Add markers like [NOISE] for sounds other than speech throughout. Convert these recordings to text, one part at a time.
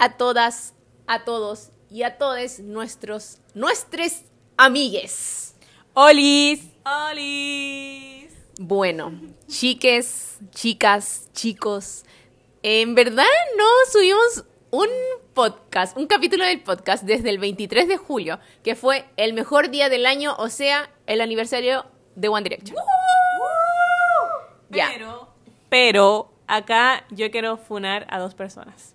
a todas, a todos y a todos nuestros, nuestros amigues. ¡Olis! ¡Olis! Bueno, chiques, chicas, chicos, en verdad no subimos un podcast, un capítulo del podcast desde el 23 de julio, que fue el mejor día del año, o sea, el aniversario de One Direction. Ya. Pero, pero, acá yo quiero funar a dos personas.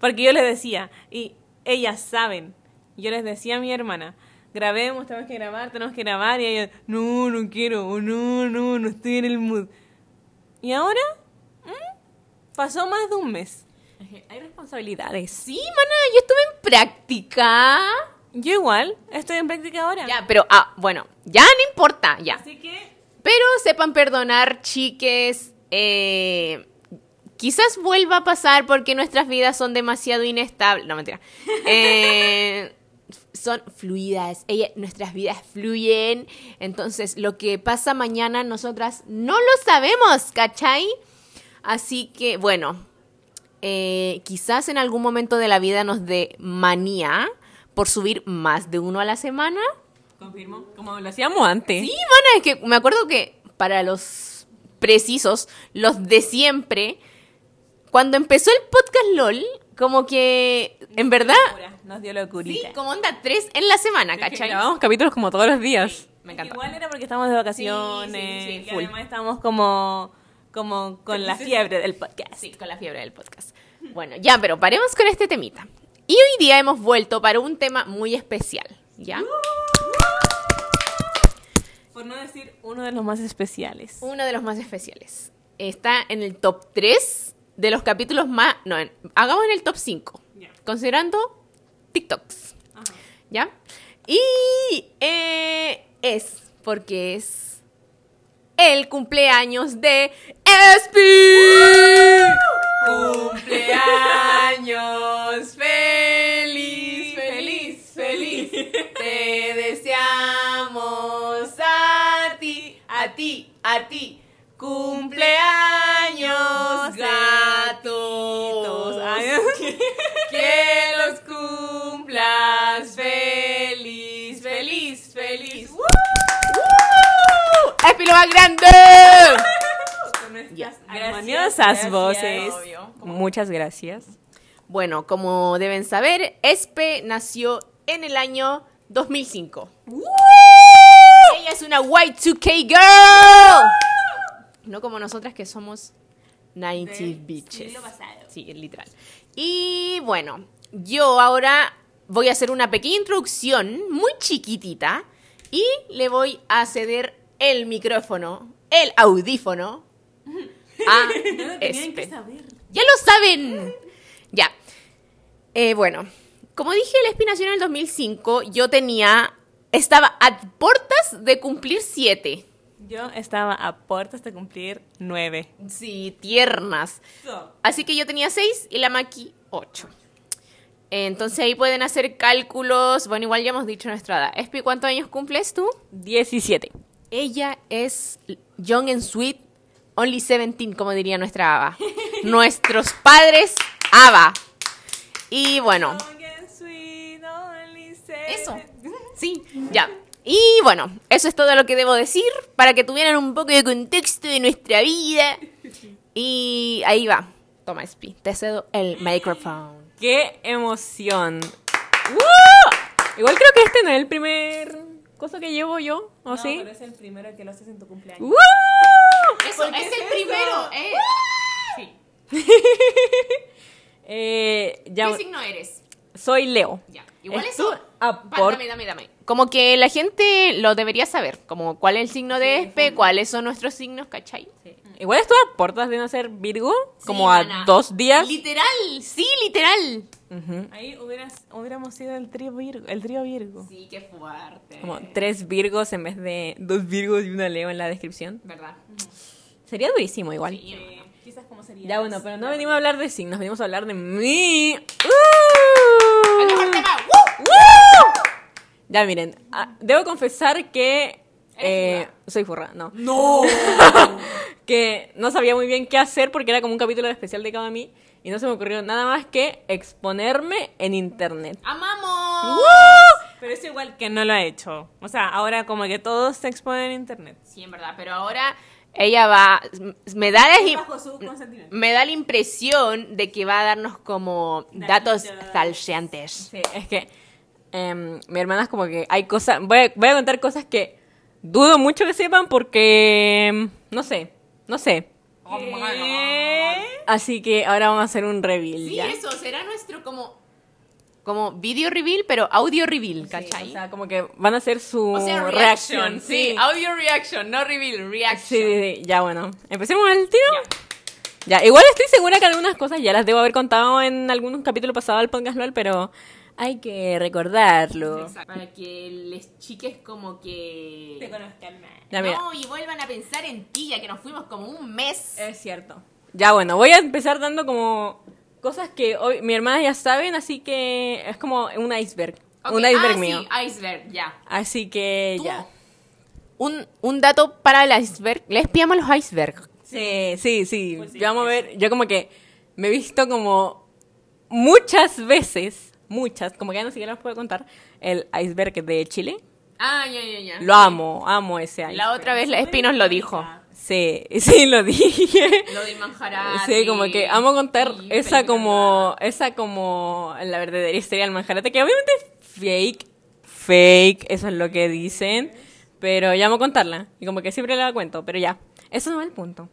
Porque yo les decía, y ellas saben, yo les decía a mi hermana, grabemos, tenemos que grabar, tenemos que grabar, y ella, no, no quiero, o no, no, no estoy en el mood. Y ahora, ¿Mm? pasó más de un mes. Hay responsabilidades. Sí, mana, yo estuve en práctica. Yo igual, estoy en práctica ahora. Ya, pero, ah, bueno, ya no importa, ya. Así que, Pero sepan perdonar, chiques. eh, quizás vuelva a pasar porque nuestras vidas son demasiado inestables. No, mentira. [LAUGHS] Eh, son fluidas. Ella- nuestras vidas fluyen. Entonces, lo que pasa mañana, nosotras no lo sabemos, ¿cachai? Así que, bueno, eh, quizás en algún momento de la vida nos dé manía por subir más de uno a la semana. confirmo, como lo hacíamos antes. Sí, mana, es que me acuerdo que para los precisos, los de siempre, cuando empezó el podcast LOL, como que, en verdad, Nos dio sí, locurita. como onda tres en la semana, ¿cachai? Grabamos capítulos como todos los días. me encanta. Igual era porque estábamos de vacaciones. Sí, sí, sí, y full. además estábamos como, como con la fiebre del podcast. Sí, con la fiebre del podcast. Bueno, ya, pero paremos con este temita. Y hoy día hemos vuelto para un tema muy especial, ¿ya? Por no decir uno de los más especiales. Uno de los más especiales. Está en el top 3 de los capítulos más... No, en- hagamos en el top 5. Ya. Considerando TikToks. Ajá. ¿Ya? Y eh, es porque es el cumpleaños de Espi. Cumpleaños feliz, feliz, feliz. Te deseamos a ti, a ti, a ti. Cumpleaños gatos. [LAUGHS] Que los cumplas feliz, feliz, feliz. ¡Woo! ¡Espi lo más grande! [LAUGHS] Ya. Armoniosas voces. Obvio. Muchas gracias. Bueno, como deben saber, Espe nació en el año 2005. Ella es una Y2K girl. No como nosotras que somos 90 bitches. Sí, literal. Y bueno, yo ahora voy a hacer una pequeña introducción muy chiquitita y le voy a ceder el micrófono, el audífono [LAUGHS] a Espe. Ya lo saben. Ya. Eh, bueno, como dije, el Espi nació en el 2005. Yo tenía. Estaba a puertas de cumplir siete. Yo estaba a puertas de cumplir nueve. Sí, tiernas. Así que yo tenía seis y la Maki ocho. Entonces ahí pueden hacer cálculos. Bueno, igual ya hemos dicho nuestra edad. Espi, ¿cuántos años cumples tú? 17. Ella es young and sweet, only 17, como diría nuestra Ava. [LAUGHS] Nuestros padres, Ava. Y bueno, eso. Sí, ya. Y bueno, eso es todo lo que debo decir para que tuvieran un poco de contexto de nuestra vida. Y ahí va. Toma, Spi, te cedo el micrófono. ¡Qué emoción! ¡Woo! Igual creo que este no es el primer cosa que llevo yo, ¿o sí? pero es el primero que lo haces en tu cumpleaños. ¡Woo! Eso, es, el primero. eh. Sí. [LAUGHS] Eh, ya, ¿Qué signo eres? soy Leo. Ya. Igual Es tu eso. apor- Dame, dame, dame. Como que la gente lo debería saber. Como cuál es el signo de Espe, cuáles son nuestros signos, ¿cachai? Igual estuve a puertas de no ser Virgo, como Sí, a dos días. Literal, sí, literal. Ahí hubieras, hubiéramos sido el trío Virgo. El trío Virgo. Sí, qué fuerte. Como tres Virgos en vez de dos Virgos y una Leo en la descripción. ¿Verdad? Sería durísimo igual. Quizás como sería. Ya bueno, pero no venimos a hablar de signos, venimos a hablar de mí. El ¡Uh! Ya miren, ah, debo confesar que eh, soy furra, no. ¡No! [LAUGHS] que no sabía muy bien qué hacer porque era como un capítulo especial dedicado a mí y no se me ocurrió nada más que exponerme en internet. ¡Amamos! Pero es igual que no lo ha hecho. O sea, ahora como que todos se exponen en internet. Sí, en verdad, pero ahora ella va, me da la, me da la impresión de que va a darnos como datos Datitos. falseantes. Sí, es que em, mi hermana es como que hay cosas, voy a, voy a contar cosas que dudo mucho que sepan porque, em, no sé, no sé. Así que ahora vamos a hacer un reveal Sí, ya. eso será nuestro como como video reveal, pero audio reveal, Sí, ¿cachai? o sea, como que van a hacer su O sea, reacción. sí. audio reaction, no reveal, reaction. Sí, sí, sí, ya bueno. Empecemos el tiro. Ya, igual estoy segura que algunas cosas ya las debo haber contado en algún capítulo pasado del podcast LOL, pero hay que recordarlo. Exacto. Para que les chiques como que... conozcan más. Ya. No, y vuelvan a pensar en ti, ya que nos fuimos como un mes. Es cierto. Ya bueno, voy a empezar dando como cosas que hoy mi hermana ya saben, así que es como un iceberg. Un iceberg ah, mío. Sí, iceberg, ya. Así que Tú- ya. Un, un dato para el iceberg. Les pillamos los icebergs. Sí, sí, sí. Pues sí, vamos a ver, yo como que me he visto como muchas veces, muchas, como que ya no siquiera los puedo contar, el iceberg de Chile. Ah, ya, ya, ya. Lo amo, amo ese iceberg. La otra vez la Espi nos lo dijo. Sí, sí, lo dije. Lo de Manjarate. Sí, como que amo contar esa como, esa como la verdadera historia del manjarate, que obviamente es fake, fake, eso es lo que dicen, pero ya amo contarla, y como que siempre la cuento, pero ya, eso no es el punto.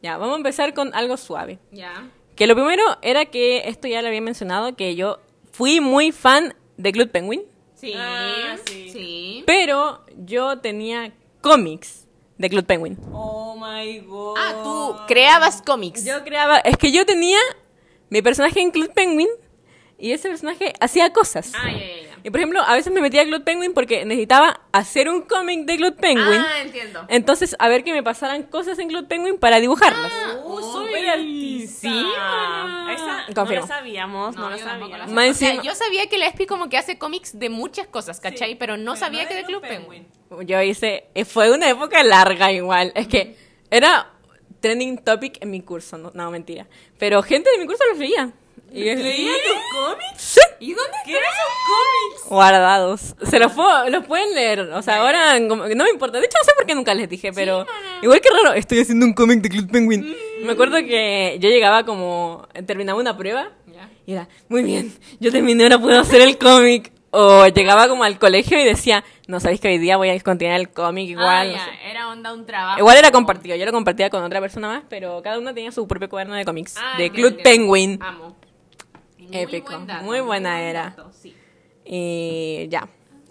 Ya, vamos a empezar con algo suave. Ya. Que lo primero era que, esto ya lo había mencionado, que yo fui muy fan de Club Penguin, Sí. Ah, sí. sí. pero yo tenía cómics de Club Penguin. Oh my god. Ah, tú creabas cómics. Yo creaba, es que yo tenía mi personaje en Club Penguin y ese personaje hacía cosas. Ah, ya, ya, ya. Y por ejemplo, a veces me metía a Club Penguin porque necesitaba hacer un cómic de Club Penguin. Ah, entiendo. Entonces, a ver que me pasaran cosas en Club Penguin para dibujarlas. Oh, súper altísima. altísima. Esa no Confirmo. la sabíamos, no, No, la sabíamos. sabía. O sea, yo sabía que la Espi como que hace cómics de muchas cosas, ¿cachai? pero no sabía que de Club Penguin. Yo hice, eh, fue una época larga igual. Es que era trending topic en mi curso, no, no mentira. Pero gente de mi curso los leía. Y ¿Leía tus cómics? Sí. ¿Y dónde están esos cómics? guardados. Se los, puedo- los pueden leer. O sea, ahora no me importa. De hecho, no sé por qué nunca les dije, pero igual que raro, estoy haciendo un cómic de Club Penguin. Me acuerdo que yo llegaba como, terminaba una prueba y era, muy bien, yo terminé, ahora puedo hacer el cómic. O llegaba como al colegio y decía, no sabéis que hoy día voy a continuar el cómic igual. Ah, no sé. era onda un trabajo. Igual era compartido, yo lo compartía con otra persona más, pero cada uno tenía su propio cuaderno de cómics. Ah, de Club. Penguin. Amo. Muy Épico, buen dato, muy buena buen era. dato, sí. Y ya.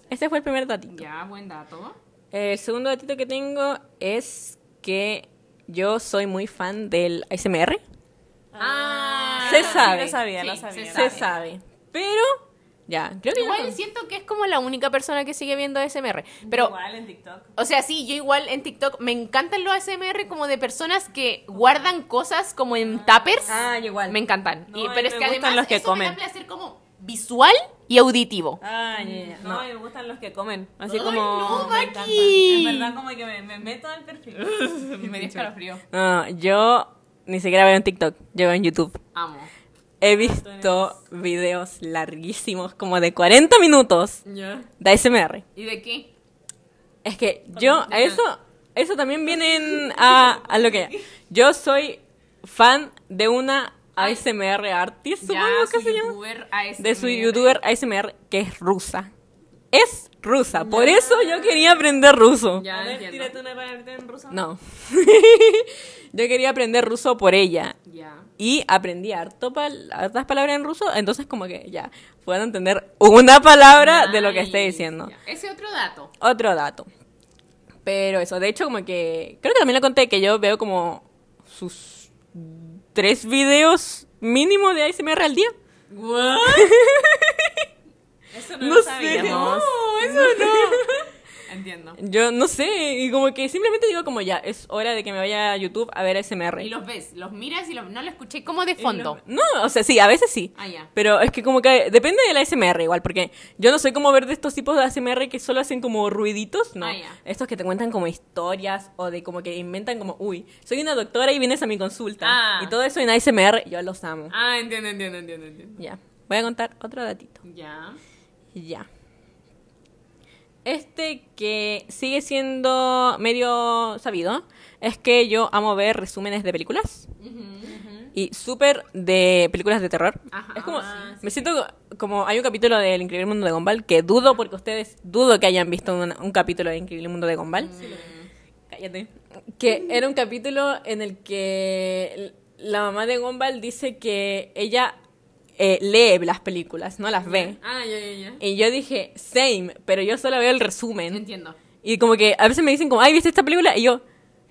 Este fue el primer datito. Ya, buen dato. El segundo datito que tengo es que yo soy muy fan del ASMR. Ah, Se sí, sabe. lo sabía, Sí, lo se sabía. Se sabe. Pero, ya, creo que Igual siento que es como la única persona que sigue viendo ASMR. Pero, Igual en TikTok. o sea, sí, yo igual en TikTok me encantan los ASMR como de personas que guardan cosas como en tuppers. Ah, igual. Me encantan. No, Y- pero es me que además los que eso comen. me da placer como visual y auditivo. Ah, No, no. me gustan los que comen. Así Ay, como. no. Maki. En verdad, como que me, me meto al perfil. [LAUGHS] me [LAUGHS] dio escalofrío. No, yo ni siquiera veo en TikTok, yo veo en YouTube. Amo. He visto videos larguísimos, como de 40 minutos, de ASMR. ¿Y de qué? Es que yo, a eso, eso también viene en- a, a lo que... [LAUGHS] Yo soy fan de una ASMR artist, supongo que su se llama. ASMR. De su youtuber ASMR, que es rusa. Es rusa, por eso yo quería aprender ruso. Ya a ver, tírate una parte en ruso. No. [LAUGHS] yo quería aprender ruso por ella. Ya. Y aprendí harto pal- hartas palabras en ruso, entonces como que ya puedo entender una palabra de lo que esté diciendo. Ya. Ese otro dato. Otro dato. Pero eso, de hecho como que... Creo que también le conté que yo veo como sus tres videos mínimo de ASMR al día. ¿What? [LAUGHS] Eso no, No lo sé. sabíamos. No, eso no. [LAUGHS] entiendo. Yo no sé, y como que simplemente digo como ya, es hora de que me vaya a YouTube a ver ASMR. Y los ves, los miras y los- no lo escuché como de fondo. los- No, o sea, sí, a veces sí. Ah, ya. Pero es que como que depende de la ASMR igual, porque yo no soy como ver de estos tipos de ASMR que solo hacen como ruiditos, no. Ah, ya. Estos que te cuentan como historias o de como que inventan como, uy, soy una doctora y vienes a mi consulta. Ah. Y todo eso en ASMR, yo los amo. Ah, entiendo, entiendo, entiendo, entiendo. Ya, voy a contar otro datito. Ya. Ya. Este que sigue siendo medio sabido es que yo amo ver resúmenes de películas y súper de películas de terror. Ajá. es como, Ah, me siento como, hay un capítulo de El Increíble Mundo de Gumball que dudo porque ustedes dudo que hayan visto un, un capítulo de Increíble Mundo de Gumball. Cállate. Que era un capítulo en el que la mamá de Gumball dice que ella eh, lee las películas, no las ve. Ah, ya, ya, ya. Y yo dije, same, pero yo solo veo el resumen. Entiendo. Y como que a veces me dicen como, ay, ¿viste esta película? Y yo,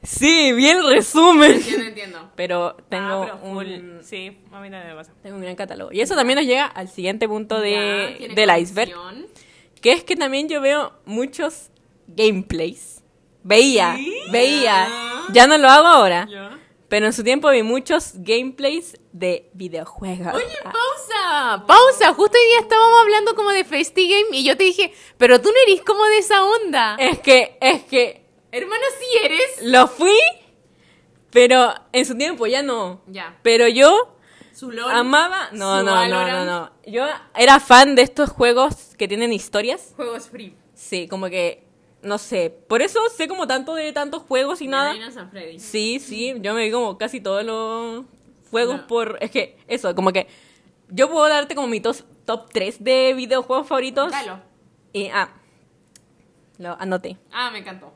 sí, vi el resumen. Entiendo, entiendo. [LAUGHS] Pero tengo, Ah, pero full. un, Sí, a mí me pasa. tengo un gran catálogo. Y eso también nos llega al siguiente punto Ya, de, del iceberg, que es que también yo veo muchos gameplays. Veía, veía. Ya no lo hago ahora. Pero en su tiempo vi muchos gameplays de videojuegos. Oye, pausa, pausa. Justo hoy día estábamos hablando como de FestiGame y yo te dije, pero tú no eres como de esa onda. Es que, es que Hermano, sí eres. lo fui, pero en su tiempo ya no. Ya. Pero yo Su LOL. amaba. No, su no, no, no, no. Yo era fan de estos juegos que tienen historias. Juegos free. Sí, como que. No sé. Por eso sé como tanto de tantos juegos y nada. And Freddy. Sí, sí. Yo me vi como casi todos los juegos No. por. Es que, eso, como que. Yo puedo darte como mi tos- top 3 de videojuegos favoritos. Dalo. Y, ah. Lo anoté. Ah, me encantó.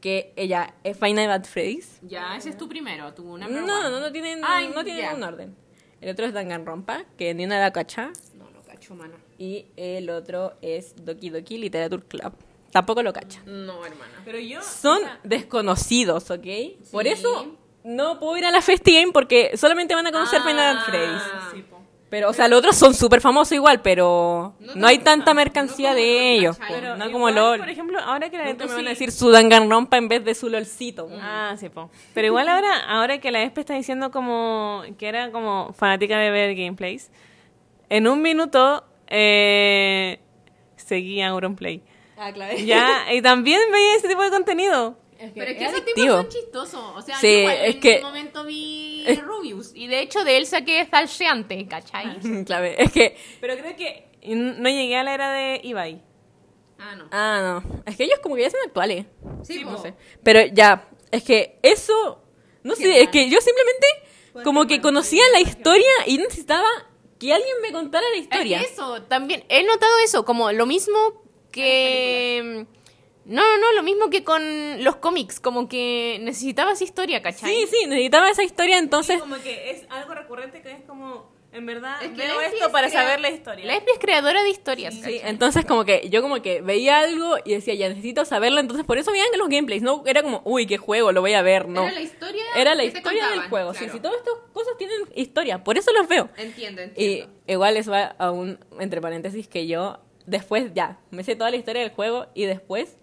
Que ella es Final Bad Freddy's. Ya, ese es tu primero, tu No, no, no, no tienen, Ay, no tienen un orden. El otro es Danganronpa, que ni una la cacha. No, no cacho, mana. Y el otro es Doki Doki Literature Club. Tampoco lo cacha. No, hermana. Pero yo. Son o sea, desconocidos, ¿ok? Por Sí. eso no puedo ir a la Festigame porque solamente van a conocer Ah. Freddy's. sí. Pero, o sea, los otros son súper famosos igual, pero No no, hay tanta no mercancía como de LOL, ellos. Pero no como igual, LOL. Por ejemplo, ahora que la neta me van a sí- decir su Danganronpa en vez de su LOLcito. po. Ah, sí, po. Pero igual ahora, ahora que la Espe está diciendo como que era como fanática de ver gameplays, en un minuto eh, seguía Auronplay. Ah, claro. Ya, y también veía ese tipo de contenido. Pero es que es esos tipos son chistosos. O sea, Sí, igual es en que- un momento vi es- Rubius. Y de hecho de él saqué Zalseante, ¿cachai? [LAUGHS] Claro, es que Pero creo que no llegué a la era de Ibai. Ah, no. Ah, no. Es que ellos como que ya son actuales. Sí, No sé. Pero ya, es que eso. No sé, es que yo simplemente como que conocía la historia y necesitaba que alguien me contara la historia. Es que eso, también he notado eso, como lo mismo que... No, no, no, lo mismo que con los cómics, como que necesitabas historia, ¿cachai? Sí, sí, necesitaba esa historia, entonces. como que es algo recurrente que es como, en verdad, Es que veo esto es para crea- saber la historia. Leslie es creadora de historias, Sí, ¿cachai? entonces como que yo como que veía algo y decía, ya necesito saberlo, entonces por eso veían los gameplays, no era como, uy, qué juego, lo voy a ver, no. Era la historia Era la historia del juego, sí, claro. sí, todas estas cosas tienen historia, por eso los veo. Entiendo, Y entiendo. igual eso va a un, entre paréntesis, que yo después ya, me sé toda la historia del juego y después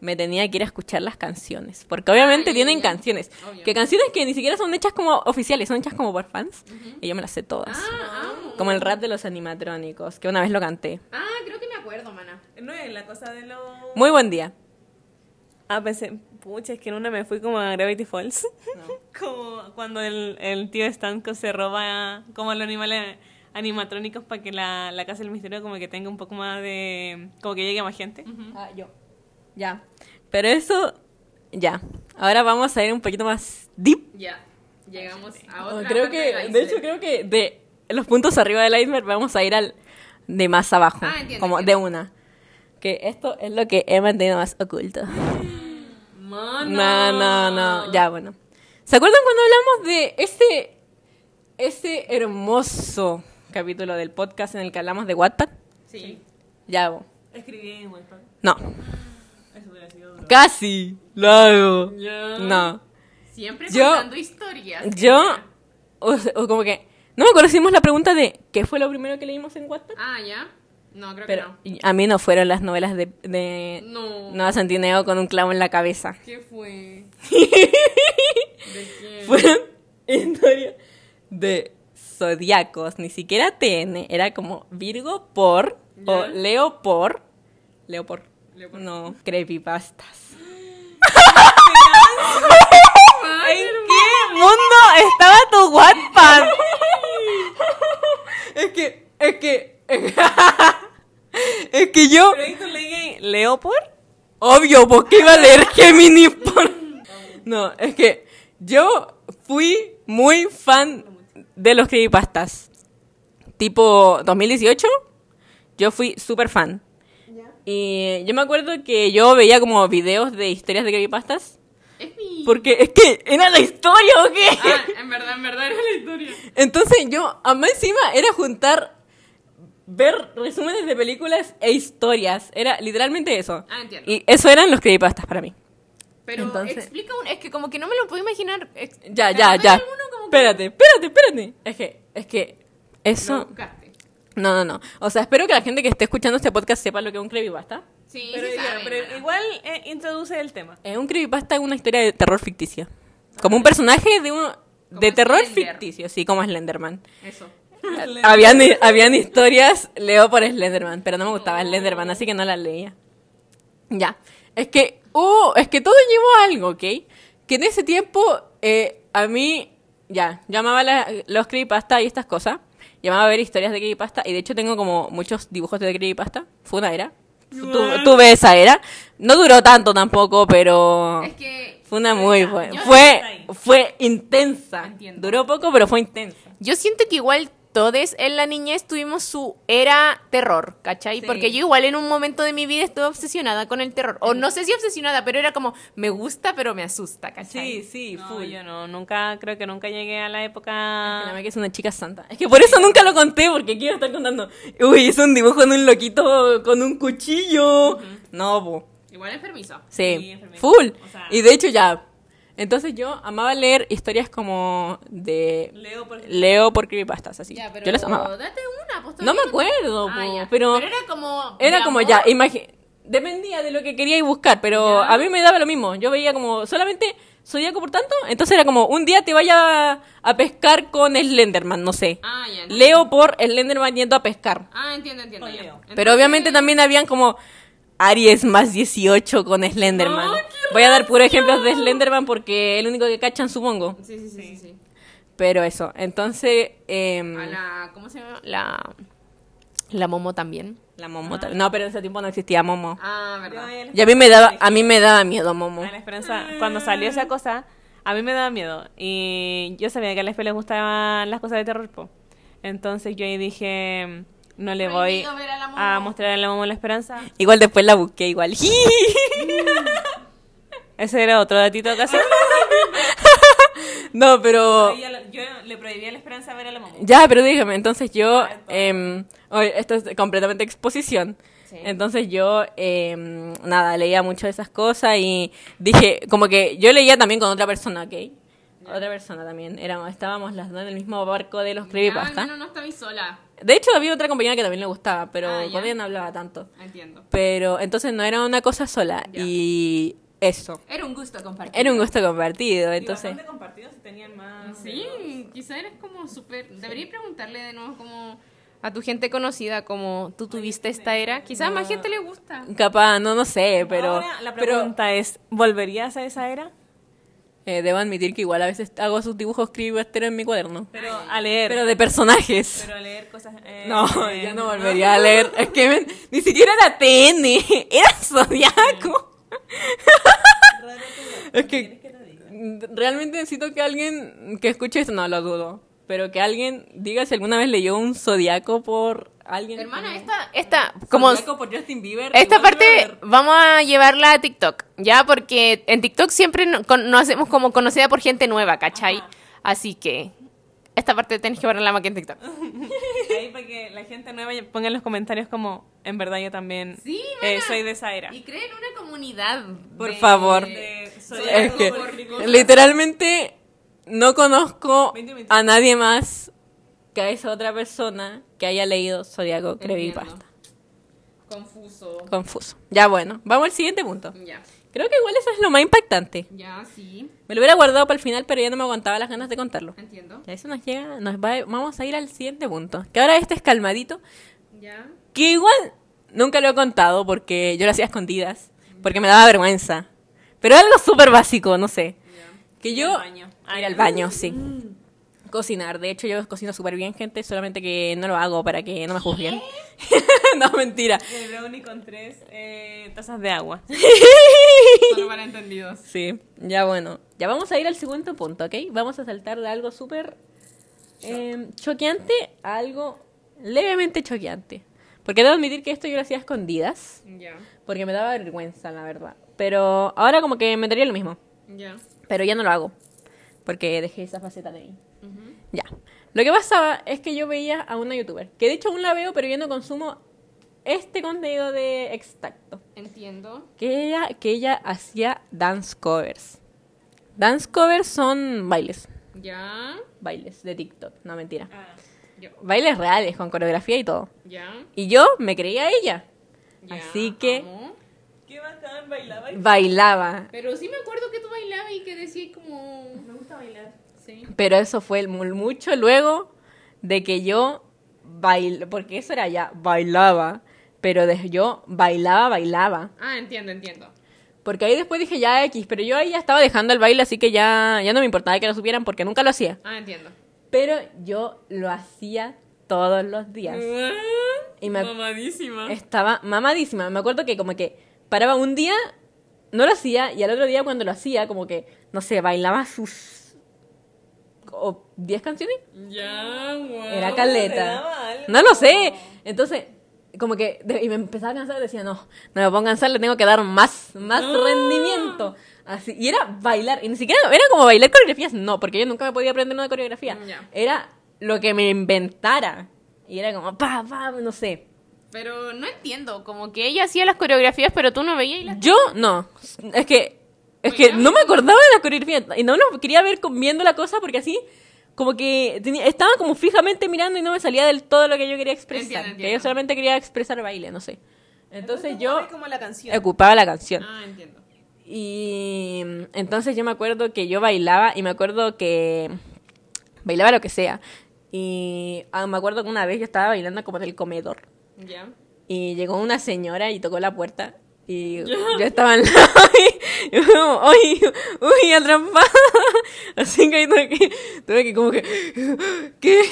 me tenía que ir a escuchar las canciones. Porque obviamente Ah, tienen ya. canciones. Obvio. Que canciones que ni siquiera son hechas como oficiales, son hechas como por fans. Y yo me las sé todas. Ah, amo. Como el rap de los animatrónicos, que una vez lo canté. Ah, creo que me acuerdo, mana. No es la cosa de lo... Muy buen día. Ah, pensé, pucha, es que en una me fui como a Gravity Falls. [LAUGHS] como cuando el, el tío Stanko se roba como los animales animatrónicos para que la, la casa del misterio como que tenga un poco más de... como que llegue a más gente. Ah, yo. Ya. Pero eso, ya. Ahora vamos a ir un poquito más deep. Ya, llegamos a Oh, otra creo parte que, del de hecho, creo que de los puntos arriba del iceberg vamos a ir al de más abajo. Ah, entiendo, como entiendo. de una. Que esto es lo que he mantenido más oculto. Mano. No, no, no. Ya, bueno. ¿Se acuerdan cuando hablamos de ese, ese hermoso capítulo del podcast en el que hablamos de Wattpad? Sí. Ya, bo. Escribí en Wattpad. No. Eso hubiera sido duro. Casi lo hago. Ya. No. Siempre Yo- contando historias. Yo, o, como que, no me acuerdo si hicimos la pregunta de ¿qué fue lo primero que leímos en Wattpad? Ah, ya. No, creo Pero que no. a mí no fueron las novelas de, de No. Noah Centineo con un clavo en la cabeza. ¿Qué fue? [LAUGHS] ¿De quién? Fueron historias de zodiacos, ni siquiera TN, era como Virgo por o. Leo por. Leo por. Leo por. No, creepypastas. ¿En qué mundo estaba tu Wattpad? es que, es que, [LAUGHS] es que yo, ¿Pero ahí tú leí Leo por? obvio, porque iba a leer Gemini por... No, es que yo fui muy fan de los creepypastas. Tipo 2018, yo fui súper fan. Y yo me acuerdo que yo veía como videos de historias de creepypastas. Es mi... Porque es que era la historia, ¿o qué? Ah, en verdad, en verdad era la historia. Entonces yo, a más encima, era juntar, ver resúmenes de películas e historias. Era literalmente eso. Ah, entiendo. Y eso eran los creepypastas para mí. Pero Entonces- explica un... Es que como que no me lo puedo imaginar. Ex- Ya, ¿te ya, ya. alguno Espérate, espérate, espérate. Es que, es que, eso... No, no, no. O sea, espero que la gente que esté escuchando este podcast sepa lo que es un creepypasta. Sí, Pero, sí ya, sabe, pero hermana. igual eh, introduce el tema. Eh, un creepypasta es una historia de terror ficticia. Como un personaje de un... De terror Slender. ficticio, sí, como Slenderman. Eso. [LAUGHS] habían, habían historias, leo por Slenderman, pero no me gustaba Slenderman, así que no las leía. Ya. Es que, uh, es que todo llevó a algo, ¿ok? Que en ese tiempo, eh, a mí, ya, yo amaba la- los creepypasta y estas cosas. Llamaba a ver historias de creepypasta y de hecho tengo como muchos dibujos de creepypasta. Fue una era. Tu- tuve esa era. No duró tanto tampoco, pero... Es que... Fue una muy buena. Fue, fue intensa. Entiendo. Duró poco, pero fue intensa. Yo siento que igual todos en la niñez tuvimos su era terror, ¿cachai? Sí. Porque yo igual en un momento de mi vida estuve obsesionada con el terror. O no sé si obsesionada, pero era como, me gusta, pero me asusta, ¿cachai? Sí, sí, No, full. yo no, nunca, creo que nunca llegué a la época... La que es una chica santa. Es que por eso nunca lo conté, porque quiero estar contando. Uy, es un dibujo de un loquito con un cuchillo. No, po. Igual enfermizo. Sí, Sí, enfermizo. full. O sea- Y de hecho ya. Entonces yo amaba leer historias como de Leo por... Leo por creepypastas, así. Ya, pero Yo las amaba. date una, pues, No me acuerdo, Ah, po, ya. pero, era como... era como amor. ya, imagi- dependía de lo que queríais buscar, pero Ya. a mí me daba lo mismo. Yo veía como solamente zodiaco por tanto, entonces era como un día te vaya a pescar con Slenderman, no sé. Ah, ya. no. Leo por Slenderman yendo a pescar. Ah, entiendo, entiendo. Leo. Pero obviamente también habían como Aries más 18 con Slenderman. ¡Ay, qué Voy a dar puros ejemplos de Slenderman porque es el único que cachan, supongo. Sí, sí, sí, sí. sí. Pero eso, entonces... em, A la... ¿Cómo se llama? La... La Momo también. la Momo tal- No, pero en ese tiempo no existía Momo. Ah, verdad. Y a mí me daba, a mí me daba miedo Momo. A la esperanza, cuando salió esa cosa, a mí me daba miedo. Y yo sabía que a la Espe le gustaban las cosas de terror, po. Entonces yo ahí dije, no le voy a la Momo. a mostrar a la Momo la esperanza. Igual después la busqué igual. [LAUGHS] [LAUGHS] Ese era otro datito de ocasión. [LAUGHS] no, pero... Yo le prohibí a la esperanza ver a la Momo. Ya, pero dígame, entonces yo... em, oye, esto es completamente exposición. Sí. Entonces yo, em, nada, leía mucho de esas cosas y dije, como que yo leía también con otra persona, ¿ok? Otra persona también. Éramos, estábamos las dos en el mismo barco de los Ah, creepypasta. no, no, no estabas sola. De hecho, había otra compañera que también le gustaba, pero Ah, con ella no hablaba tanto. Entiendo. Pero entonces no era una cosa sola. Ya. Y eso. Era un gusto compartir. Era un gusto compartido. Entonces, compartidos tenían más. Sí, quizá eres como súper... Debería preguntarle de nuevo como a tu gente conocida como tú tuviste esta era. Quizá a más gente le gusta. capaz, no, no sé, pero... Ahora la pero pregunta es, ¿volverías a esa era? eh, debo admitir que igual a veces hago sus dibujos creepypasteros en mi cuaderno. Pero a leer. Pero de personajes. Pero a leer cosas... eh, No, eh, ya no volvería a leer. Es que men, ni siquiera era TN, [LAUGHS] era Zodiaco. [LAUGHS] es que realmente necesito que alguien que escuche esto, no lo dudo, pero que alguien diga si alguna vez leyó un Zodiaco por alguien. Hermana, esta, esta, como... Zodiaco por Justin Bieber. Esta parte vamos a llevarla a TikTok, ¿ya? Porque en TikTok siempre no- nos hacemos como conocida por gente nueva, ¿cachai? Así que esta parte tenés que verla más que en TikTok. [LAUGHS] Ahí para que la gente nueva ponga en los comentarios como, en verdad yo también Sí, eh, soy de esa era. Y creen una comunidad. Por de- favor. De- soy Es que literalmente no conozco 20, 20. a nadie más que a esa otra persona que haya leído Zodiaco Creepypasta. Confuso. Confuso. Ya bueno, vamos al siguiente punto. Ya. Creo que igual eso es lo más impactante. Ya, sí. Me lo hubiera guardado para el final, pero ya no me aguantaba las ganas de contarlo. Entiendo. Ya eso nos llega, nos va, vamos a ir al siguiente punto. Que ahora este es calmadito. Ya. Que igual nunca lo he contado porque yo lo hacía a escondidas. Porque me daba vergüenza. Pero algo súper básico, no sé. Que yo... al baño. Ah, Ir al baño, sí. Cocinar. De hecho, yo cocino súper bien, gente. Solamente que no lo hago para que no me juzguen. [LAUGHS] no, mentira. El brownie con tres eh, tazas de agua. [LAUGHS] Solo para entendidos. Sí, ya bueno. Ya vamos a ir al segundo punto, ¿ok? Vamos a saltar de algo súper eh, choqueante a algo levemente choqueante. Porque debo admitir que esto yo lo hacía a escondidas. Ya. Porque me daba vergüenza, la verdad. Pero ahora como que me daría lo mismo. Ya. Pero ya no lo hago. Porque dejé esa faceta de mí. Ya. Lo que pasaba es que yo veía a una youtuber. Que de hecho aún la veo, pero yo no consumo este contenido de extracto. Entiendo. Que ella, que ella hacía dance covers. Dance covers son bailes. Ya. Bailes de TikTok. No, mentira. Ah. Yo. Bailes reales, con coreografía y todo. Ya. Y yo me creía ella. Ya. Así que- amo. Qué bacán, bailaba. y- Bailaba. Pero sí me acuerdo que tú bailabas y que decías como. Me gusta bailar. Sí. Pero eso fue mu- mucho luego de que yo bail porque eso era ya bailaba, pero de yo bailaba, bailaba. Ah, entiendo, entiendo. Porque ahí después dije ya X, pero yo ahí ya estaba dejando el baile, así que ya, ya no me importaba que lo supieran porque nunca lo hacía. Ah, entiendo. Pero yo lo hacía todos los días. Y me- Mamadísima. Estaba mamadísima. Me acuerdo que como que paraba un día, no lo hacía, y al otro día cuando lo hacía, como que, no sé, bailaba sus... o 10 canciones. Ya, wow. Era caleta. No lo sé. Entonces, como que, de- y me empezaba a cansar, decía, no, no me pongo a cansar, le tengo que dar más, más rendimiento. Así, y era bailar, y ni siquiera, era como bailar coreografías, no, porque yo nunca me podía aprender una coreografía. Era lo que me inventara. Y era como, pa, pa, no sé. Pero no entiendo, como que ella hacía las coreografías, pero tú no veías y las... Yo, no. Es que, es que no me acordaba de la coreografía. Y no lo quería ver viendo la cosa porque así, como que tenía- estaba como fijamente mirando y no me salía del todo lo que yo quería expresar. Entiendo, Que entiendo. yo solamente quería expresar baile, no sé. Entonces yo Ocupaba como la canción. ocupaba la canción. Ah, entiendo. Y entonces yo me acuerdo que yo bailaba y me acuerdo que bailaba lo que sea. Y ah, me acuerdo que una vez yo estaba bailando como en el comedor. Ya. Y llegó una señora y tocó la puerta. Y yo estaba [LAUGHS] yo como, uy, uy, atrapada. [LAUGHS] Así que ahí tuve que, tuve que como que, [GASPS] ¿qué?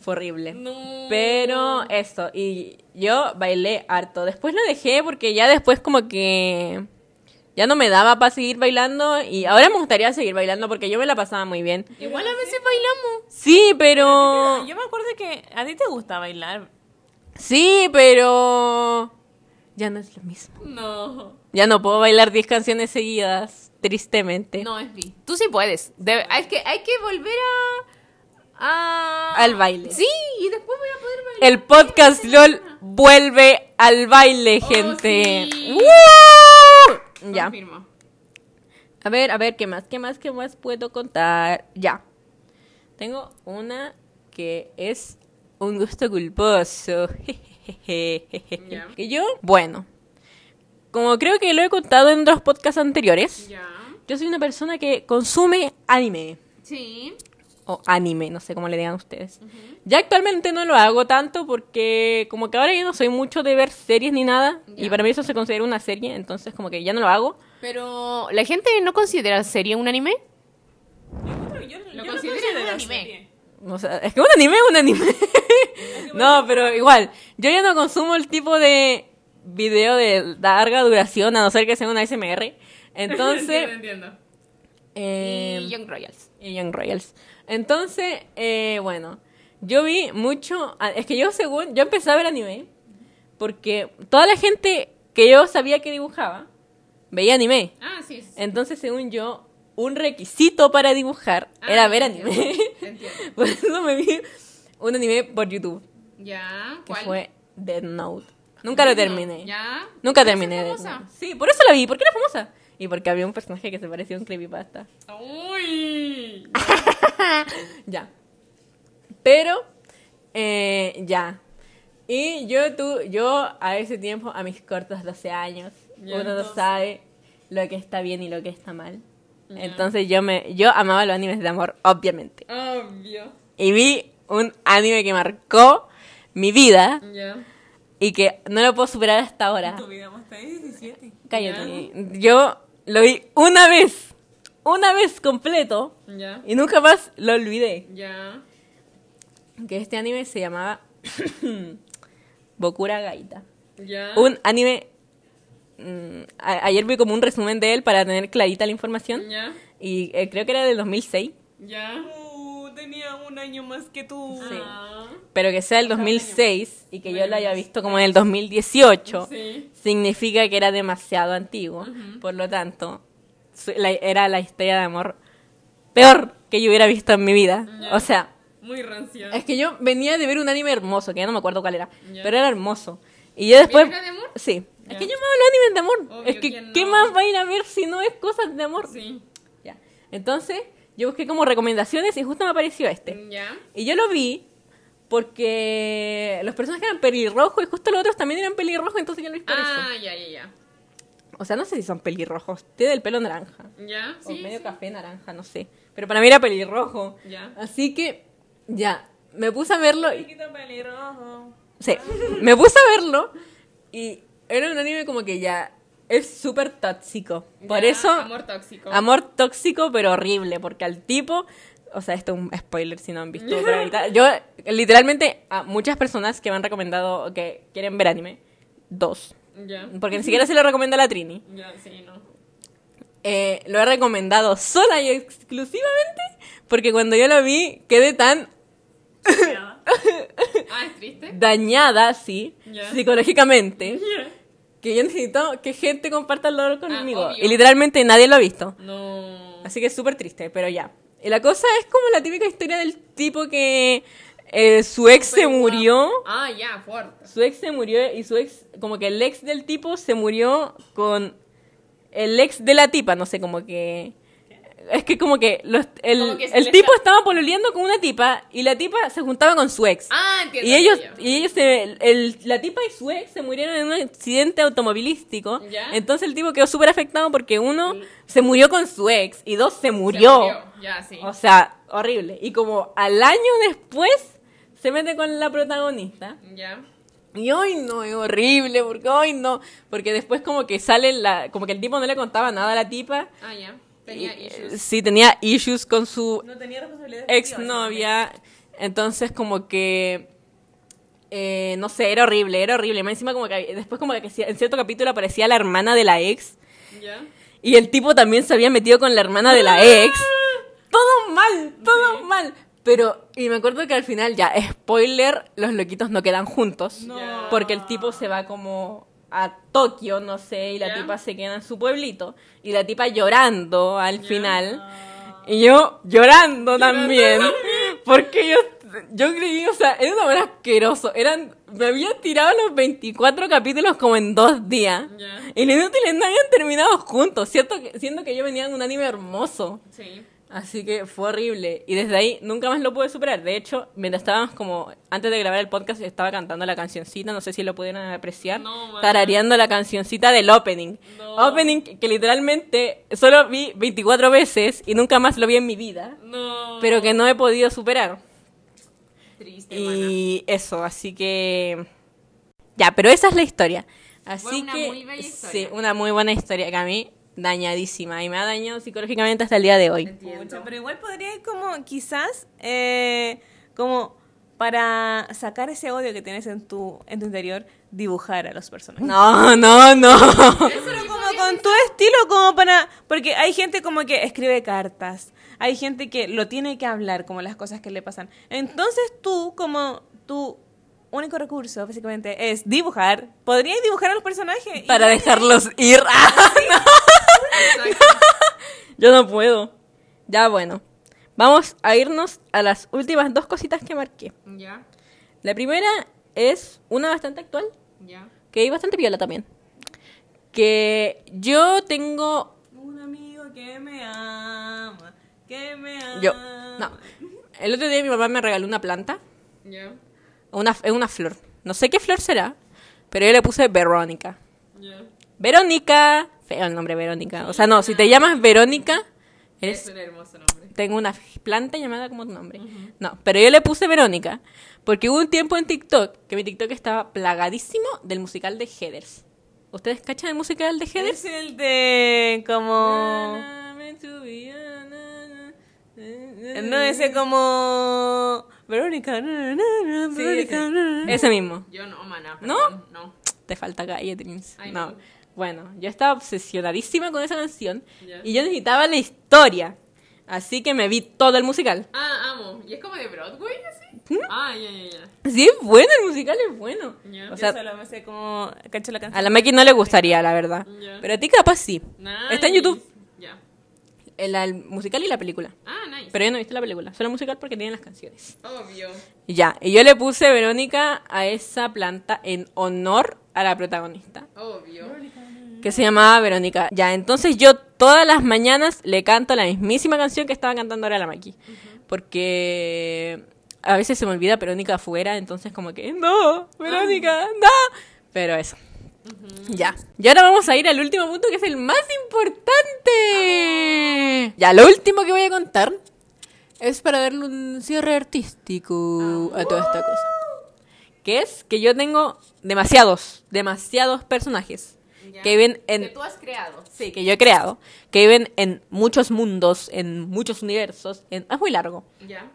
Fue horrible. No. Pero eso, y yo bailé harto. Después lo dejé porque ya después como que ya no me daba para seguir bailando. Y ahora me gustaría seguir bailando porque yo me la pasaba muy bien. Igual a veces bailamos. Sí, pero... Yo me acuerdo que a ti te gusta bailar. Sí, pero... Ya no es lo mismo. No. Ya no puedo bailar 10 canciones seguidas, tristemente. No, es vi. Tú sí puedes. Debe- hay, que, hay que volver a, a... Al baile. Sí, y después voy a poder bailar. El podcast LOL vuelve al baile, gente. Oh, sí. ¡Woo! Ya. Confirmo. A ver, a ver, ¿qué más? ¿Qué más? ¿Qué más puedo contar? Ya. Tengo una que es un gusto culposo. Que yo, bueno, como creo que lo he contado en otros podcasts anteriores, yo soy una persona que consume anime. Sí. o anime, no sé cómo le digan ustedes. Ya actualmente no lo hago tanto porque como que ahora yo no soy mucho de ver series ni nada y para mí eso se considera una serie, entonces como que ya no lo hago. Pero, ¿la gente no considera serie un anime? Yo, Lo yo considero considero un anime. serie. O sea, es que un anime es [LAUGHS] un anime. no, pero igual, yo ya no consumo el tipo de video de larga duración, a no ser que sea una SMR. [LAUGHS] Entonces, entiendo. eh, y Young Royals. y Young Royals. Entonces, eh, bueno, yo vi mucho, es que yo según, yo empecé a ver anime, porque toda la gente que yo sabía que dibujaba, veía anime. Ah, sí. sí. Entonces, según yo, un requisito para dibujar Ah, era ver entiendo. anime. [LAUGHS] Entiendo. Por eso me vi un anime por YouTube, Ya. que ¿Cuál? fue Dead Note. Nunca lo terminé. Ya. Nunca ¿Esa terminé es famosa? Sí, por eso la vi, porque era famosa. Y porque había un personaje que se parecía a un creepypasta. Uy. [LAUGHS] Ya. Pero, eh, ya. Y yo, tú, yo a ese tiempo, a mis cortos 12 años, uno no 12. sabe lo que está bien y lo que está mal. Entonces yo me yo amaba los animes de amor, obviamente. Obvio. Y vi un anime que marcó mi vida Ya. y que no lo puedo superar hasta ahora. Tu vida ahí 17. Cállate. Yo lo vi una vez, una vez completo Ya. y nunca más lo olvidé. Ya. Que este anime se llamaba [COUGHS] Bokura Gaita. Ya. Un anime... mm, a- ayer vi como un resumen de él para tener clarita la información. Ya. Y eh, creo que era del 2006. Ya. Uh, tenía un año más que tú. Sí. Ah. Pero que sea del 2006 y que yo lo haya visto como en el 2018 Sí. significa que era demasiado antiguo. Por lo tanto, su- la- era la historia de amor peor que yo hubiera visto en mi vida. Ya. O sea, Muy rancia. es que yo venía de ver un anime hermoso, que ya no me acuerdo cuál era, Ya. pero era hermoso. Y yo después... ¿Era de amor? Sí. Es Ya. que yo me hablo de animes de amor. Obvio, es que, ¿quién ¿qué más va a ir a ver si no es cosas de amor? Sí. Ya. Entonces, yo busqué como recomendaciones y justo me apareció este. Ya. Y yo lo vi porque los personajes eran pelirrojos y justo los otros también eran pelirrojos, entonces yo lo vi por Ah, eso. ya, ya, ya. O sea, no sé si son pelirrojos, tiene el pelo naranja. Ya. o Sí. medio sí. café naranja, no sé. Pero para mí era pelirrojo. Ya. Así que, ya, me puse a verlo y... Chiquito pelirrojo. Sí, me puse a verlo y era un anime como que ya es súper tóxico. Por Ya, eso... Amor tóxico. Amor tóxico, pero horrible, porque al tipo, o sea, esto es un spoiler si no han visto, pero [LAUGHS] yo literalmente a muchas personas que me han recomendado que quieren ver anime, dos, Ya. porque ni siquiera se lo recomienda a la Trini, Ya, sí, no. eh, lo he recomendado sola y exclusivamente porque cuando yo lo vi quedé tan [LAUGHS] Ah, ¿es triste? dañada, sí, Ya. psicológicamente, Ya. Que yo [LAUGHS] necesito que gente comparta el dolor conmigo. Ah, obvio. y literalmente nadie lo ha visto. No. Así que es súper triste, pero ya. Y la cosa es como la típica historia del tipo que eh, su ex se murió. guapo. Ah, ya, fuerte. Su ex se murió y su ex, como que el ex del tipo se murió con el ex de la tipa, no sé, como que... Es que como que los- el, Como que se el tipo está- estaba pololeando con una tipa y la tipa se juntaba con su ex. Ah, entiendo. Y ellos, y ellos se, el- la tipa y su ex se murieron en un accidente automovilístico. Ya. Entonces el tipo quedó súper afectado porque uno se murió con su ex y dos se Se murió. Ya, sí. O sea, horrible. Y como al año después se mete con la protagonista. Ya. Y hoy no, es horrible, porque hoy no. Porque después como que sale la. Como que el tipo no le contaba nada a la tipa. Ah, ya. Tenía eh, issues. Sí, tenía issues con su No tenía responsabilidad. exnovia. Entonces como que... eh, no sé, era horrible, era horrible. Más encima como que después como que en cierto capítulo aparecía la hermana de la ex. Ya. Y el tipo también se había metido con la hermana de la ex. Todo mal, todo mal. Pero, y me acuerdo que al final, ya, spoiler, los loquitos no quedan juntos. No. Porque el tipo se va como a Tokio, no sé, y la tipa se queda en su pueblito. Y la tipa llorando al final. Y yo llorando también. Porque yo, yo creí, o sea, era hora asqueroso. Eran, me había tirado los 24 capítulos como en dos días. Y los inútiles no habían terminado juntos, ¿cierto? Que- Siendo que yo venía de un anime hermoso. Sí. Así que fue horrible. Y desde ahí nunca más lo pude superar. De hecho, mientras estábamos como, antes de grabar el podcast, estaba cantando la cancioncita, no sé si lo pudieron apreciar. No, tarareando la cancioncita del opening. No. Opening que, literalmente solo vi 24 veces y nunca más lo vi en mi vida. No. Pero que no he podido superar. Triste, mana. Y eso, así que... Ya, pero esa es la historia. Así Fue una que... muy bella historia. Sí, una muy buena historia que a mí dañadísima y me ha dañado psicológicamente hasta el día de hoy. Entiendo. Pucha, pero igual podría ir como quizás eh, como para sacar ese odio que tienes en tu en tu interior dibujar a los personajes. No, no, no. Pero como con tu estilo como para porque hay gente como que escribe cartas, hay gente que lo tiene que hablar como las cosas que le pasan. Entonces tú como tu único recurso básicamente es dibujar, podrías dibujar a los personajes y- Para dejarlos ir. [LAUGHS] Ah, Exacto. [LAUGHS] Yo no puedo. Ya bueno. Vamos a irnos a las últimas dos cositas que marqué. Ya. La primera es una bastante actual, Ya. que hay bastante piola también. Que yo tengo un amigo que me ama, que me ama. Yo, no. El otro día mi mamá me regaló una planta, Ya. una, es una flor, No sé qué flor será, pero yo le puse Verónica. Verónica. Feo el nombre Verónica. O sea, no, si te llamas Verónica, eres Es un hermoso nombre. tengo una planta llamada como tu nombre. No, pero yo le puse Verónica porque hubo un tiempo en TikTok que mi TikTok estaba plagadísimo del musical de Heathers. ¿Ustedes cachan el musical de Heathers? Es el de como... No, ese como... Verónica. na, na, na, Sí, Verónica. ese. mismo. Yo no, mana. ¿No? No. Te falta calle, Dreams. No. Bueno, yo estaba obsesionadísima con esa canción y yo necesitaba la historia. Así que me vi todo el musical. Ah, amo. ¿Y es como de Broadway así? Ah, ya, ya, ya. Sí, es bueno, el musical es bueno. Ya. O Yo sea, solo me sé como... Cacho la canción. a la Maki no le gustaría, la verdad. Ya. Pero a ti capaz sí. Nice. Está en YouTube, Ya. el, el musical y la película. Ah, nice. Pero yo no he visto la película, solo musical porque tienen las canciones. Obvio. Y Ya, y yo le puse Verónica a esa planta en honor a la protagonista, Obvio. Que se llamaba Verónica. Ya, entonces yo todas las mañanas le canto la mismísima canción que estaba cantando ahora la Maki. Porque a veces se me olvida Verónica afuera, entonces como que, no, Verónica, no. Pero eso. Ya. Y ahora vamos a ir al último punto que es el más importante. Ya, lo último que voy a contar es para darle un cierre artístico a toda esta cosa. Que es que yo tengo demasiados, demasiados personajes Ya. que viven en... Que tú has creado. Sí, que yo he creado. Que viven en muchos mundos, en muchos universos. En... Es muy largo. Ya.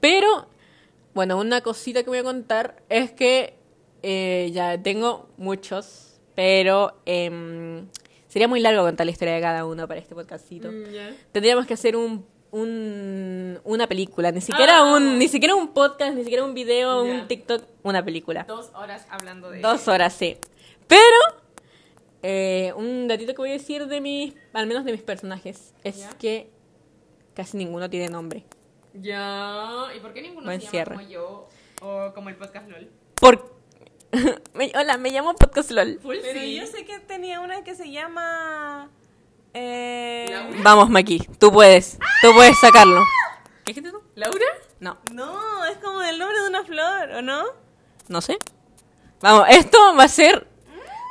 Pero, bueno, una cosita que voy a contar es que eh, ya tengo muchos, pero em, sería muy largo contar la historia de cada uno para este podcastito. Mm, Ya. Tendríamos que hacer un, un- una película, ni siquiera Ah. un ni siquiera un podcast, ni siquiera un video, un TikTok, una película. Dos horas hablando de... Dos horas, sí. Pero eh, un datito que voy a decir de mis, al menos de mis personajes, es Ya. que casi ninguno tiene nombre. Ya. ¿Y por qué ninguno Buen se llama cierre. como yo o como el podcast LOL? Por... [LAUGHS] Me- hola, me llamo Podcast LOL. Full Pero sí. yo sé que tenía una que se llama... Eh... Vamos, Maki, tú puedes. Tú puedes sacarlo. ¿Qué dijiste tú? ¿Laura? No, No, es como el nombre de una flor, ¿o no? no sé. Vamos, esto va a ser...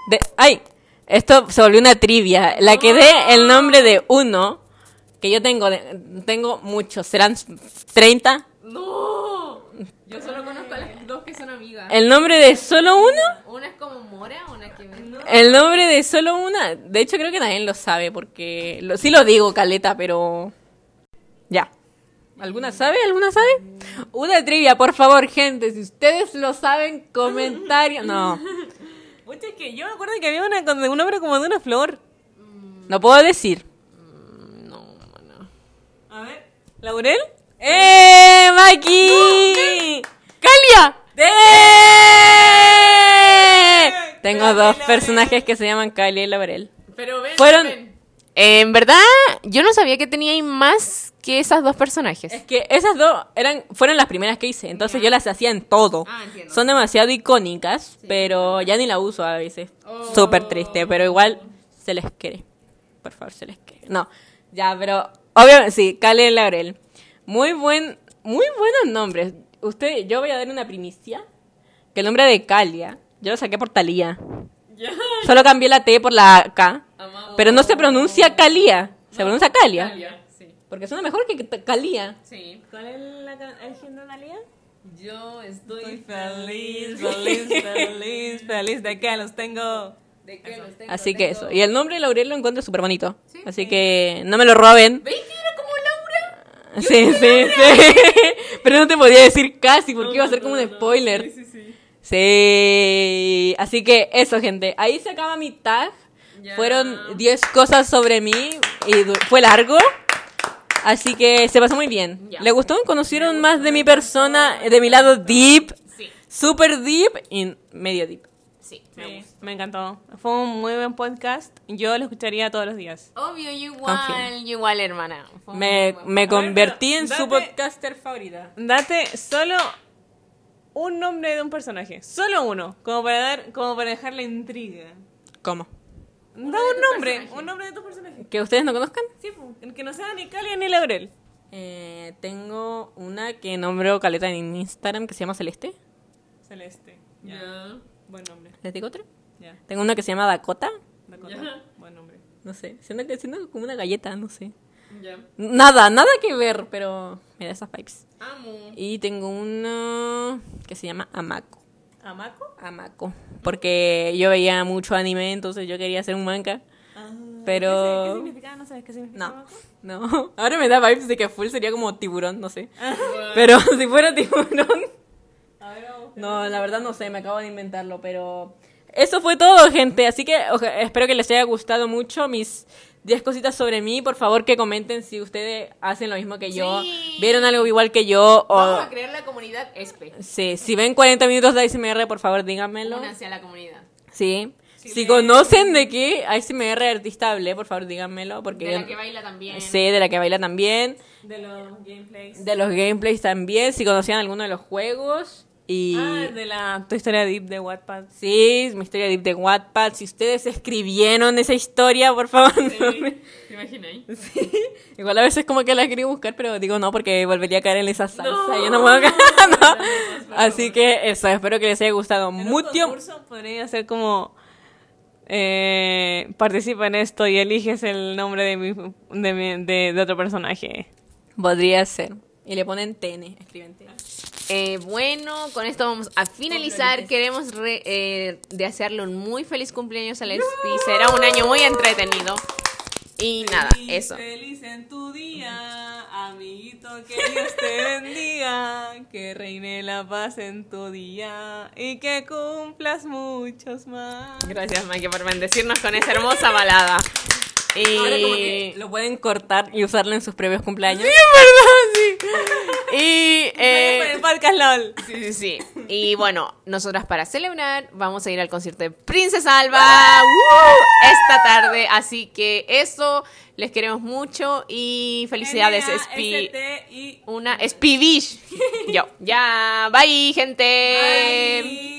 De... ¡Ay! Esto se volvió una trivia. La que dé el nombre de uno, que yo tengo, de- tengo muchos, serán 30. No. Yo solo conozco a las dos que son amigas. El nombre de solo uno Una es como Mora, una que... El nombre de solo una, de hecho creo que nadie lo sabe porque lo, sí lo digo, Caleta, pero ya. ¿Alguna sabe? ¿Alguna sabe? Una trivia, por favor, gente, si ustedes lo saben, comentario. No, Pucha, es que yo me acuerdo que había una con un nombre como de una flor. no puedo decir. A ver. ¿Laurel? ¡Eh, Maki! ¡Calia! ¡Eh! Tengo Pero dos Laurel. personajes que se llaman Calia y Laurel. Pero ven, Fueron- ven. En verdad, yo no sabía que tenía más que esas dos personajes. Es que esas dos eran, fueron las primeras que hice, entonces yo las hacía en todo. Ah, entiendo. Son demasiado icónicas, pero ya ni la uso a veces. Oh. Súper triste, pero igual se les quiere. Por favor, se les quiere. No, ya, pero obviamente sí, Kale y Laurel. Muy buen, muy buenos nombres. Usted, yo voy a dar una primicia, que el nombre de Calia, yo lo saqué por Talía. [LAUGHS] Solo cambié la T por la K, Amado. pero no se pronuncia Calia, se pronuncia Calia. Calia, Sí. Porque suena mejor que Calia. Sí. ¿Cuál es la can- el himno de Analia? Yo estoy Estoy feliz, feliz, feliz, feliz [LAUGHS] de que los tengo. de que los tengo. Así que tengo- eso. Y el nombre de Laurel lo encuentro súper bonito. Así que no me lo roben. ¿Veis que era como Laura? Sí, sí, sí. [LAUGHS] Pero no te podía decir casi porque iba a ser como un spoiler. Sí, sí. Sí. Así que eso, gente. Ahí se acaba mi tag. Fueron 10 cosas sobre mí y fue largo. Así que se pasó muy bien. ¿Le gustó? ¿Conocieron más de mi persona, de mi lado deep? Sí. Super deep y medio deep. Sí, me Sí, gusta. me encantó. Fue un muy buen podcast. Yo lo escucharía todos los días. Obvio, yo igual, Confío. igual, hermana. Fue Me, me ver, convertí en su podcaster favorita. Date solo un nombre de un personaje. Solo uno. Como para dar, como para dejar la intriga. ¿Cómo? Da un nombre. personaje. Un nombre de tu personaje. ¿Que ustedes no conozcan? Sí, que no sea ni Calia ni Laurel. Eh, tengo una que nombro caleta en Instagram que se llama Celeste. Celeste. Ya. Buen nombre. ¿Les digo otro? Ya. Tengo uno que se llama Dakota. Dakota. Buen nombre. No sé, siento que siento como una galleta, no sé. Nada, nada que ver, pero me da esas vibes. Amo. Y tengo uno que se llama Amako. ¿Amako? Amako. Porque yo veía mucho anime, entonces yo quería hacer un manga. Pero- ¿Qué, qué significa? ¿No sabes qué significa No, no. Ahora me da vibes de que full sería como tiburón, no sé. [LAUGHS] Pero [LAUGHS] si fuera tiburón. A ver, vamos. No, la verdad no sé, me acabo de inventarlo, pero eso fue todo, gente. Así que espero que les haya gustado mucho mis 10 cositas sobre mí. Por favor, que comenten si ustedes hacen lo mismo que yo, Sí. vieron algo igual que yo o Vamos a crear la comunidad ESPE. sí, si ven 40 minutos de ASMR, por favor, díganmelo. Únanse a la comunidad. Sí. Si conocen de qué ASMR artista hablé, por favor, díganmelo porque De yo la que baila también. sé de la que baila también, De los gameplays. de los gameplays también, si conocían alguno de los juegos y Ah, de la tu historia deep de Wattpad. Sí, mi historia deep de Wattpad. Si ustedes escribieron esa historia, por favor. no me- ¿Te imaginas? Sí. Igual a veces como que la quería buscar, pero digo no, porque volvería a caer en esa salsa. Yo no puedo caer, no. [LAUGHS] Así que eso, espero que les haya gustado En un mucho. concurso podría ser como eh, participa en esto y eliges el nombre de, mi, de, mi- de, de otro personaje. Podría ser. Y le ponen TN, escriben TN. Eh, bueno, con esto vamos a finalizar. Queremos re- eh, desearle un muy feliz cumpleaños a Lespi. Será un año muy entretenido. Y nada, Feliz, eso. Feliz en tu día, amiguito, que Dios te [LAUGHS] bendiga, que reine la paz en tu día y que cumplas muchos más. Gracias, Mike, por bendecirnos con esa hermosa balada. Ahora como Y. que lo pueden cortar y usarlo en sus previos cumpleaños. Y. Eh, el podcast LOL. Sí, sí, sí. Y bueno, nosotras para celebrar vamos a ir al concierto de Princesa Alba esta tarde. Así que eso, les queremos mucho y felicidades, Spi. Una Spivish. Yo. Ya, bye, gente. Bye.